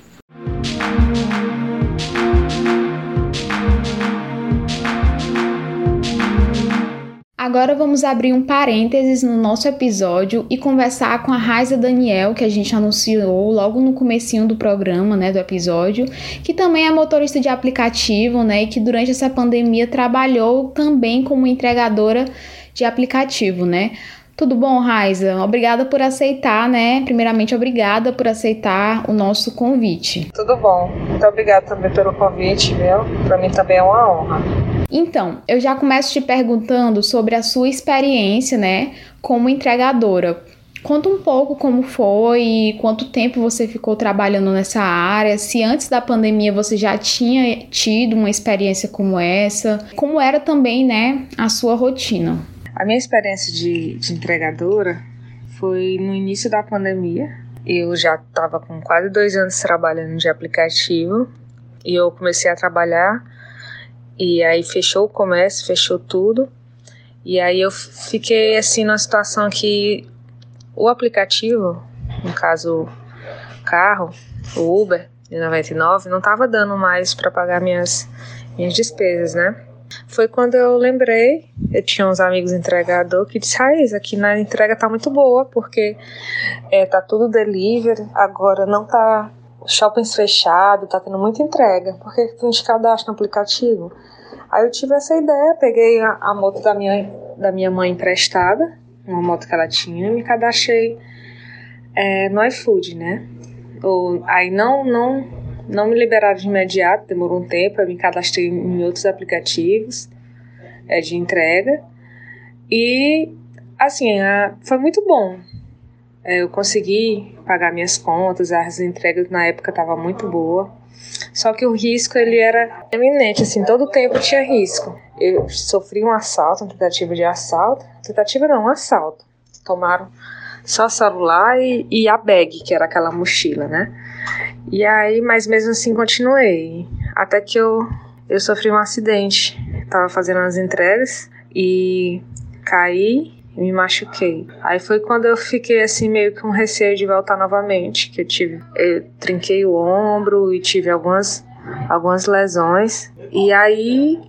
A: Agora vamos abrir um parênteses no nosso episódio e conversar com a Raiza Daniel, que a gente anunciou logo no comecinho do programa, né, do episódio, que também é motorista de aplicativo, né, e que durante essa pandemia trabalhou também como entregadora de aplicativo, né? Tudo bom, Raiza? Obrigada por aceitar, né? Primeiramente, obrigada por aceitar o nosso convite.
D: Tudo bom. Muito obrigada também pelo convite, viu? Para mim também é uma honra.
A: Então, eu já começo te perguntando sobre a sua experiência, né, como entregadora. Conta um pouco como foi quanto tempo você ficou trabalhando nessa área, se antes da pandemia você já tinha tido uma experiência como essa, como era também, né, a sua rotina.
D: A minha experiência de, de entregadora foi no início da pandemia. Eu já estava com quase dois anos trabalhando de aplicativo e eu comecei a trabalhar e aí fechou o comércio, fechou tudo. E aí eu fiquei assim numa situação que o aplicativo, no caso carro, o Uber de 99, não estava dando mais para pagar minhas minhas despesas, né? Foi quando eu lembrei eu tinha uns amigos entregador que disseram, Raiz, aqui na entrega tá muito boa, porque é, tá tudo delivery, agora não tá shoppings fechado, tá tendo muita entrega, porque tu gente cadastra no aplicativo. Aí eu tive essa ideia, peguei a, a moto da minha, da minha mãe emprestada, uma moto que ela tinha, e me cadastrei é, no iFood, né? Ou, aí não, não, não me liberaram de imediato, demorou um tempo, eu me cadastrei em outros aplicativos é, de entrega. E, assim, a, foi muito bom. É, eu consegui pagar minhas contas, as entregas na época estavam muito boa. Só que o risco ele era eminente, assim, todo tempo tinha risco. Eu sofri um assalto, uma tentativa de assalto. Tentativa não, um assalto. Tomaram só celular e, e a bag, que era aquela mochila, né? E aí, mas mesmo assim continuei. Até que eu, eu sofri um acidente. Tava fazendo as entregas e caí me machuquei. Aí foi quando eu fiquei assim meio com receio de voltar novamente, que eu tive, eu trinquei o ombro e tive algumas algumas lesões. E aí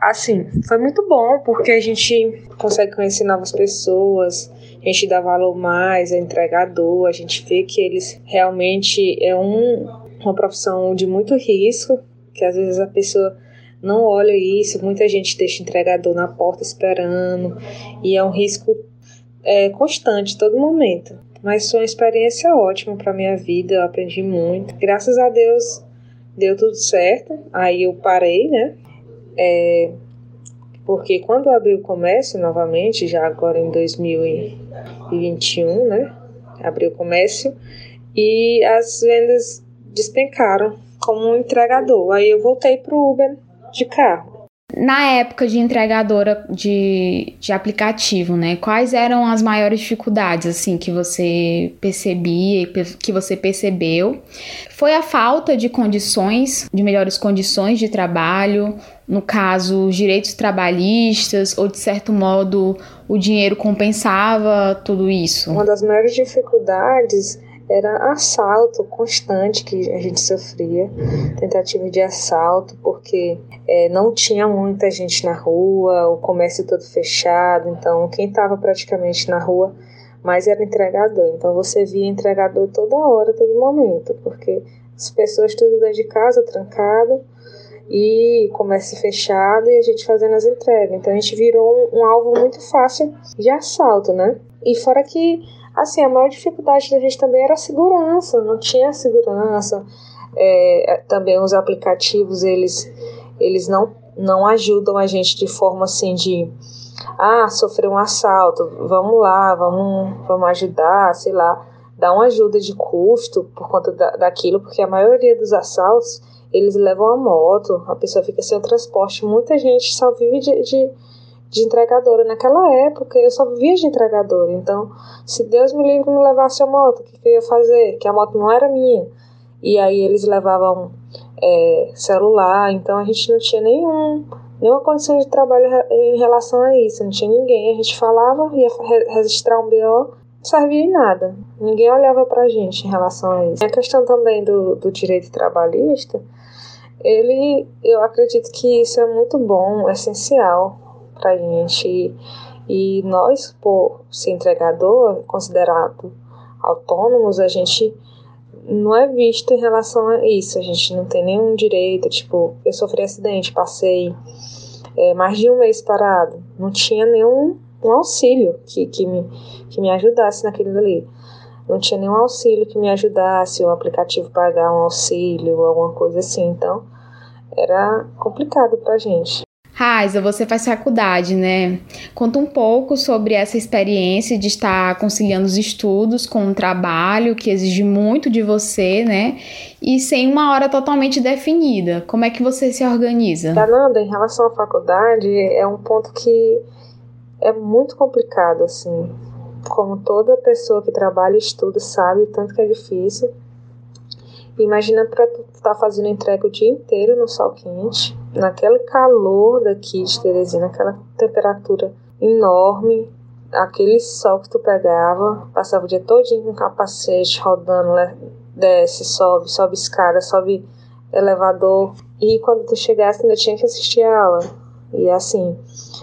D: assim, foi muito bom porque a gente consegue conhecer novas pessoas, a gente dá valor mais ao entregador, a gente vê que eles realmente é um, uma profissão de muito risco, que às vezes a pessoa não olha isso, muita gente deixa o entregador na porta esperando, e é um risco é, constante, todo momento. Mas foi uma experiência ótima para minha vida, eu aprendi muito. Graças a Deus deu tudo certo, aí eu parei, né? É, porque quando abriu o comércio novamente, já agora em 2021, né? Abriu o comércio e as vendas despencaram como um entregador. Aí eu voltei para o Uber de carro.
A: Na época de entregadora de, de aplicativo, né? Quais eram as maiores dificuldades, assim, que você percebia, que você percebeu? Foi a falta de condições, de melhores condições de trabalho, no caso, os direitos trabalhistas, ou de certo modo o dinheiro compensava tudo isso?
D: Uma das maiores dificuldades era assalto constante que a gente sofria, tentativa de assalto, porque é, não tinha muita gente na rua, o comércio todo fechado, então quem estava praticamente na rua mais era entregador. Então você via entregador toda hora, todo momento, porque as pessoas tudo dentro de casa, trancado, e comércio fechado e a gente fazendo as entregas. Então a gente virou um, um alvo muito fácil de assalto, né? E fora que Assim, a maior dificuldade da gente também era a segurança, não tinha segurança. É, também os aplicativos, eles, eles não, não ajudam a gente de forma assim de ah, sofreu um assalto, vamos lá, vamos, vamos ajudar, sei lá, dar uma ajuda de custo por conta da, daquilo, porque a maioria dos assaltos eles levam a moto, a pessoa fica sem o transporte, muita gente só vive de, de de entregadora. Naquela época eu só vivia de entregadora. Então, se Deus me livre me levasse a moto, o que, que eu ia fazer? Que a moto não era minha. E aí eles levavam é, celular, então a gente não tinha nenhum, nenhuma condição de trabalho em relação a isso. Não tinha ninguém. A gente falava, ia registrar um BO, não servia em nada. Ninguém olhava pra gente em relação a isso. A questão também do, do direito trabalhista, ele, eu acredito que isso é muito bom, essencial para a gente. E nós, por ser entregador, considerado autônomos, a gente não é visto em relação a isso. A gente não tem nenhum direito. Tipo, eu sofri acidente, passei é, mais de um mês parado. Não tinha nenhum um auxílio que, que, me, que me ajudasse naquilo ali. Não tinha nenhum auxílio que me ajudasse, um aplicativo pagar um auxílio, alguma coisa assim. Então, era complicado pra gente.
A: Raiza, você faz faculdade, né? Conta um pouco sobre essa experiência de estar conciliando os estudos com um trabalho que exige muito de você, né? E sem uma hora totalmente definida. Como é que você se organiza?
D: Fernanda, em relação à faculdade, é um ponto que é muito complicado, assim. Como toda pessoa que trabalha e estuda sabe, tanto que é difícil. Imagina para tu estar tá fazendo entrega o dia inteiro no sol quente naquele calor daqui de Teresina, aquela temperatura enorme, aquele sol que tu pegava, passava o dia todinho com capacete, rodando, desce, sobe, sobe escada, sobe elevador. E quando tu chegasse ainda tinha que assistir a aula. E assim,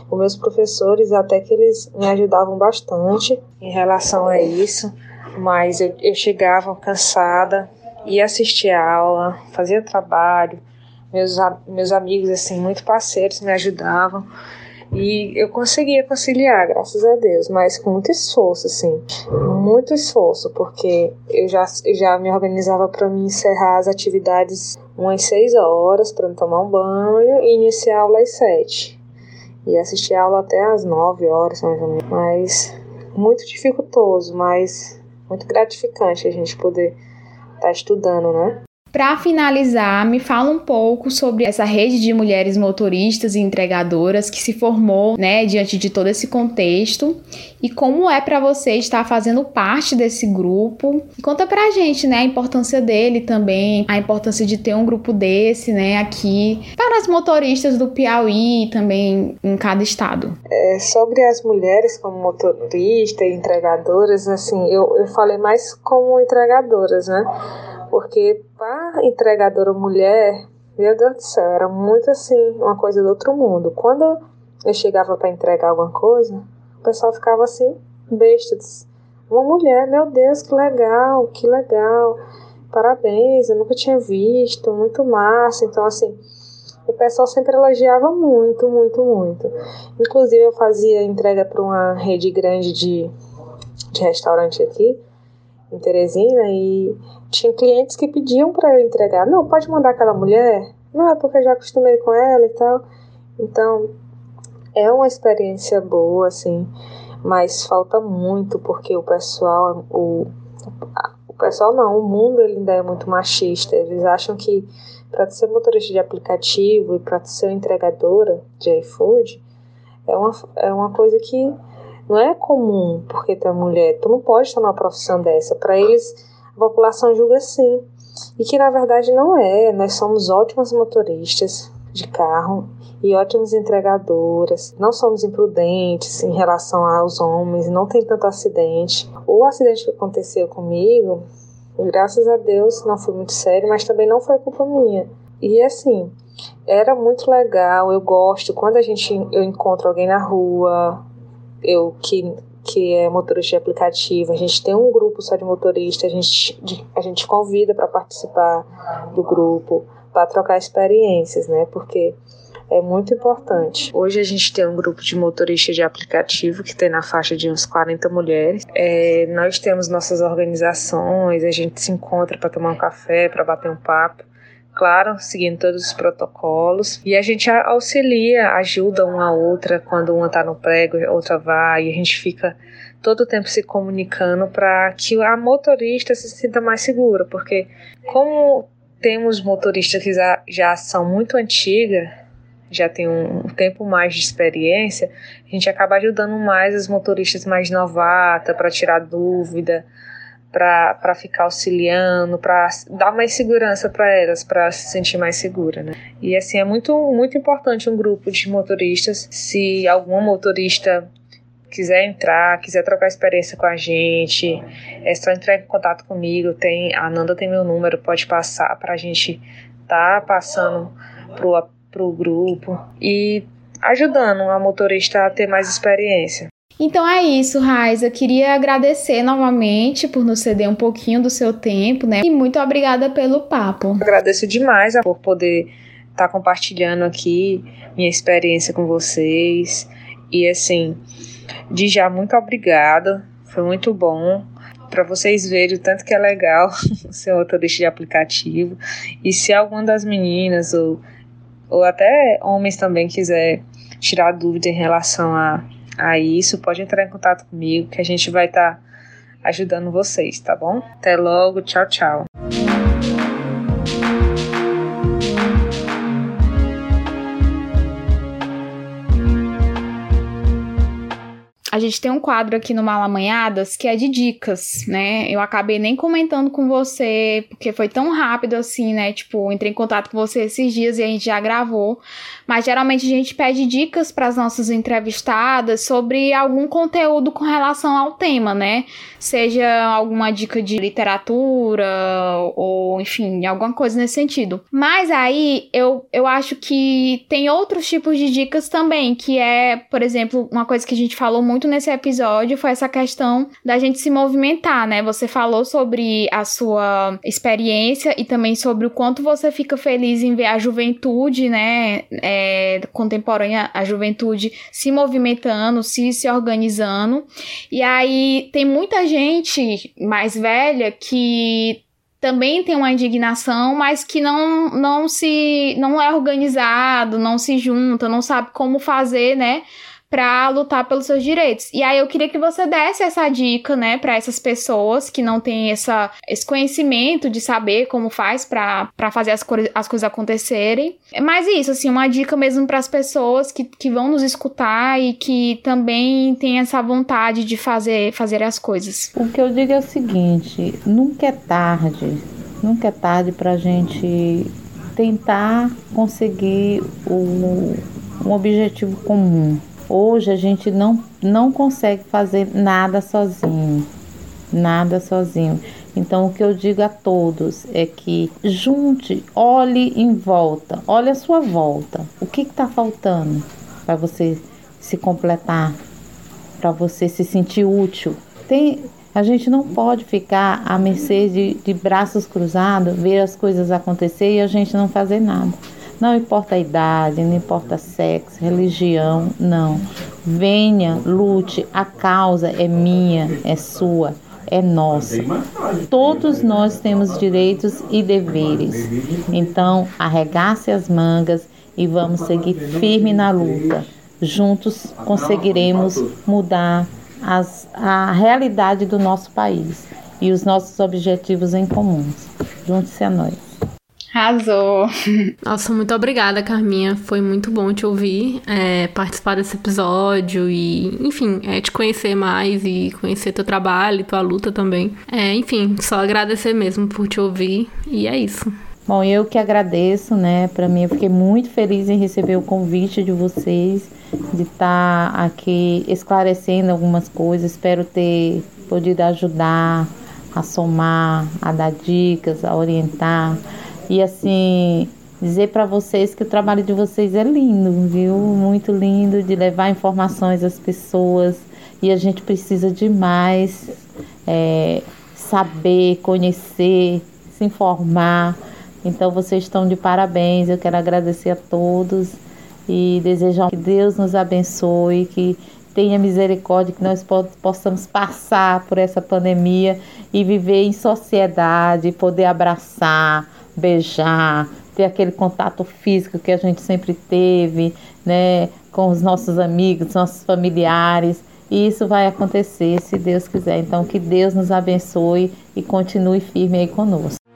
D: os meus professores até que eles me ajudavam bastante em relação a isso, mas eu, eu chegava cansada, ia assistir a aula, fazia trabalho, meus, meus amigos assim, muito parceiros me ajudavam. E eu conseguia conciliar, graças a Deus, mas com muito esforço, assim, muito esforço, porque eu já, eu já me organizava para me encerrar as atividades umas seis horas para tomar um banho e iniciar a aula às sete. E assistir a aula até às nove horas, mais ou menos. Mas muito dificultoso, mas muito gratificante a gente poder estar tá estudando, né?
A: Para finalizar, me fala um pouco sobre essa rede de mulheres motoristas e entregadoras que se formou, né, diante de todo esse contexto e como é para você estar fazendo parte desse grupo. E conta pra gente, né, a importância dele também, a importância de ter um grupo desse, né, aqui para as motoristas do Piauí também em cada estado.
D: É, sobre as mulheres como motorista e entregadoras, assim, eu, eu falei mais como entregadoras, né? Porque para entregadora mulher, meu Deus do céu, era muito assim, uma coisa do outro mundo. Quando eu chegava para entregar alguma coisa, o pessoal ficava assim, bestas. Uma mulher, meu Deus, que legal, que legal. Parabéns, eu nunca tinha visto, muito massa. Então, assim, o pessoal sempre elogiava muito, muito, muito. Inclusive, eu fazia entrega para uma rede grande de, de restaurante aqui em Teresina e tinha clientes que pediam para eu entregar. Não, pode mandar aquela mulher. Não, é porque eu já acostumei com ela e tal. Então, é uma experiência boa, assim, mas falta muito porque o pessoal, o, o pessoal não, o mundo ele ainda é muito machista. Eles acham que para ser motorista de aplicativo e para ser entregadora de iFood é uma, é uma coisa que não é comum porque tu é mulher, tu não pode estar numa profissão dessa. Para eles, a população julga assim. E que na verdade não é. Nós somos ótimas motoristas de carro e ótimas entregadoras. Não somos imprudentes em relação aos homens, não tem tanto acidente. O acidente que aconteceu comigo, graças a Deus, não foi muito sério, mas também não foi culpa minha. E assim, era muito legal, eu gosto quando a gente eu encontro alguém na rua, eu que, que é motorista de aplicativo, a gente tem um grupo só de motoristas, a gente, a gente convida para participar do grupo, para trocar experiências, né? Porque é muito importante. Hoje a gente tem um grupo de motoristas de aplicativo que tem na faixa de uns 40 mulheres. É, nós temos nossas organizações, a gente se encontra para tomar um café, para bater um papo claro, seguindo todos os protocolos. E a gente auxilia, ajuda uma a outra quando uma está no prego, outra vai, e a gente fica todo o tempo se comunicando para que a motorista se sinta mais segura, porque como temos motoristas que já, já são muito antigas, já tem um, um tempo mais de experiência, a gente acaba ajudando mais as motoristas mais novatas para tirar dúvida, para ficar auxiliando, para dar mais segurança para elas, para se sentir mais segura, né? E assim é muito muito importante um grupo de motoristas. Se algum motorista quiser entrar, quiser trocar experiência com a gente, é só entrar em contato comigo. Tem a Nanda tem meu número, pode passar para a gente tá passando pro pro grupo e ajudando a motorista a ter mais experiência.
A: Então é isso, Raiza. Queria agradecer novamente por nos ceder um pouquinho do seu tempo, né? E muito obrigada pelo papo.
D: Agradeço demais por poder estar tá compartilhando aqui minha experiência com vocês. E assim, de já muito obrigada. Foi muito bom para vocês verem o tanto que é legal ser motorista de aplicativo. E se alguma das meninas ou, ou até homens também quiser tirar dúvida em relação a a isso, pode entrar em contato comigo que a gente vai estar tá ajudando vocês, tá bom? Até logo, tchau, tchau.
A: A gente tem um quadro aqui no Malamanhadas que é de dicas, né? Eu acabei nem comentando com você, porque foi tão rápido assim, né? Tipo, entrei em contato com você esses dias e a gente já gravou. Mas geralmente a gente pede dicas para as nossas entrevistadas sobre algum conteúdo com relação ao tema, né? Seja alguma dica de literatura ou, enfim, alguma coisa nesse sentido. Mas aí eu, eu acho que tem outros tipos de dicas também, que é, por exemplo, uma coisa que a gente falou muito muito nesse episódio foi essa questão da gente se movimentar, né? Você falou sobre a sua experiência e também sobre o quanto você fica feliz em ver a juventude, né? É, contemporânea, a juventude se movimentando, se, se organizando. E aí tem muita gente mais velha que também tem uma indignação, mas que não, não se não é organizado, não se junta, não sabe como fazer, né, para lutar pelos seus direitos. E aí eu queria que você desse essa dica, né, para essas pessoas que não têm essa, esse conhecimento de saber como faz para fazer as, as coisas acontecerem. Mas isso, assim, uma dica mesmo para as pessoas que, que vão nos escutar e que também têm essa vontade de fazer, fazer as coisas.
C: O que eu digo é o seguinte: nunca é tarde, nunca é tarde para a gente tentar conseguir o, um objetivo comum Hoje a gente não, não consegue fazer nada sozinho, nada sozinho. Então o que eu digo a todos é que junte, olhe em volta, olhe a sua volta. O que está faltando para você se completar, para você se sentir útil? Tem, a gente não pode ficar à mercê de, de braços cruzados, ver as coisas acontecer e a gente não fazer nada. Não importa a idade, não importa sexo, religião, não. Venha, lute, a causa é minha, é sua, é nossa. Todos nós temos direitos e deveres. Então, arregace as mangas e vamos seguir firme na luta. Juntos conseguiremos mudar as, a realidade do nosso país e os nossos objetivos em comuns. Junte-se a nós.
A: Arrasou!
B: Nossa, muito obrigada, Carminha. Foi muito bom te ouvir, é, participar desse episódio e, enfim, é, te conhecer mais e conhecer teu trabalho e tua luta também. É, enfim, só agradecer mesmo por te ouvir e é isso.
C: Bom, eu que agradeço, né? Para mim, eu fiquei muito feliz em receber o convite de vocês, de estar tá aqui esclarecendo algumas coisas. Espero ter podido ajudar, a somar, a dar dicas, a orientar. E assim, dizer para vocês que o trabalho de vocês é lindo, viu? Muito lindo de levar informações às pessoas. E a gente precisa demais é, saber, conhecer, se informar. Então vocês estão de parabéns. Eu quero agradecer a todos e desejar que Deus nos abençoe, que tenha misericórdia, que nós possamos passar por essa pandemia e viver em sociedade, poder abraçar beijar, ter aquele contato físico que a gente sempre teve, né, com os nossos amigos, nossos familiares. E isso vai acontecer se Deus quiser. Então, que Deus nos abençoe e continue firme aí conosco.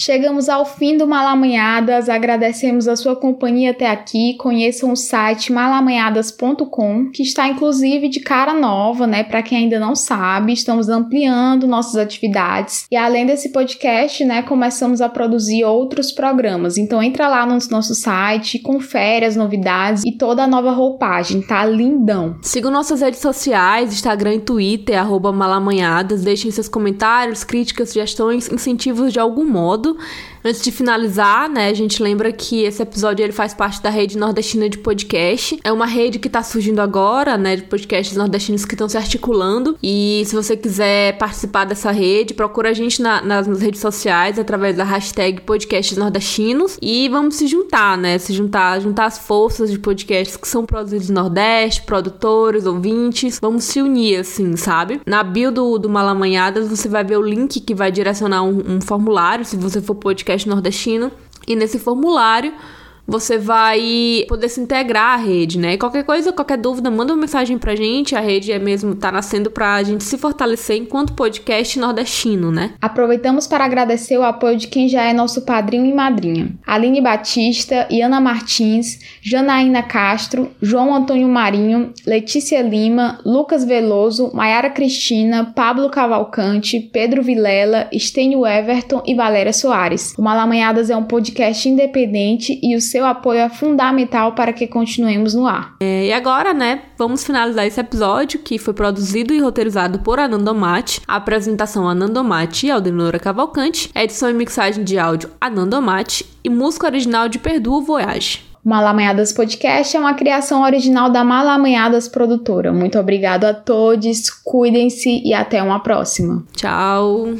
A: Chegamos ao fim do Malamanhadas, agradecemos a sua companhia até aqui. Conheçam o site malamanhadas.com, que está inclusive de cara nova, né? Para quem ainda não sabe, estamos ampliando nossas atividades. E além desse podcast, né, começamos a produzir outros programas. Então entra lá no nosso site, confere as novidades e toda a nova roupagem, tá lindão.
B: Siga nossas redes sociais, Instagram e Twitter, malamanhadas. Deixem seus comentários, críticas, sugestões, incentivos de algum modo tudo Antes de finalizar, né, a gente lembra que esse episódio ele faz parte da rede nordestina de podcast. É uma rede que está surgindo agora, né, de podcasts nordestinos que estão se articulando. E se você quiser participar dessa rede, procura a gente na, nas, nas, redes sociais através da hashtag podcasts nordestinos e vamos se juntar, né, se juntar, juntar as forças de podcasts que são produzidos no Nordeste, produtores, ouvintes. Vamos se unir, assim, sabe? Na bio do, do Malamanhadas você vai ver o link que vai direcionar um, um formulário se você for podcast nordestino. E nesse formulário você vai poder se integrar à rede, né? qualquer coisa, qualquer dúvida, manda uma mensagem pra gente. A rede é mesmo tá nascendo pra gente se fortalecer enquanto podcast nordestino, né?
A: Aproveitamos para agradecer o apoio de quem já é nosso padrinho e madrinha. Aline Batista, Iana Martins, Janaína Castro, João Antônio Marinho, Letícia Lima, Lucas Veloso, Maiara Cristina, Pablo Cavalcante, Pedro Vilela, Estênio Everton e Valéria Soares. O Malamanhadas é um podcast independente e o seu apoio é fundamental para que continuemos no ar.
B: É, e agora, né, vamos finalizar esse episódio que foi produzido e roteirizado por Anandomate. A apresentação Anandomate e Aldenora Cavalcante, edição e mixagem de áudio Anandomate e música original de Perdu Voyage.
A: O Malamanhadas Podcast é uma criação original da Malamanhadas Produtora. Muito obrigado a todos, cuidem-se e até uma próxima.
B: Tchau!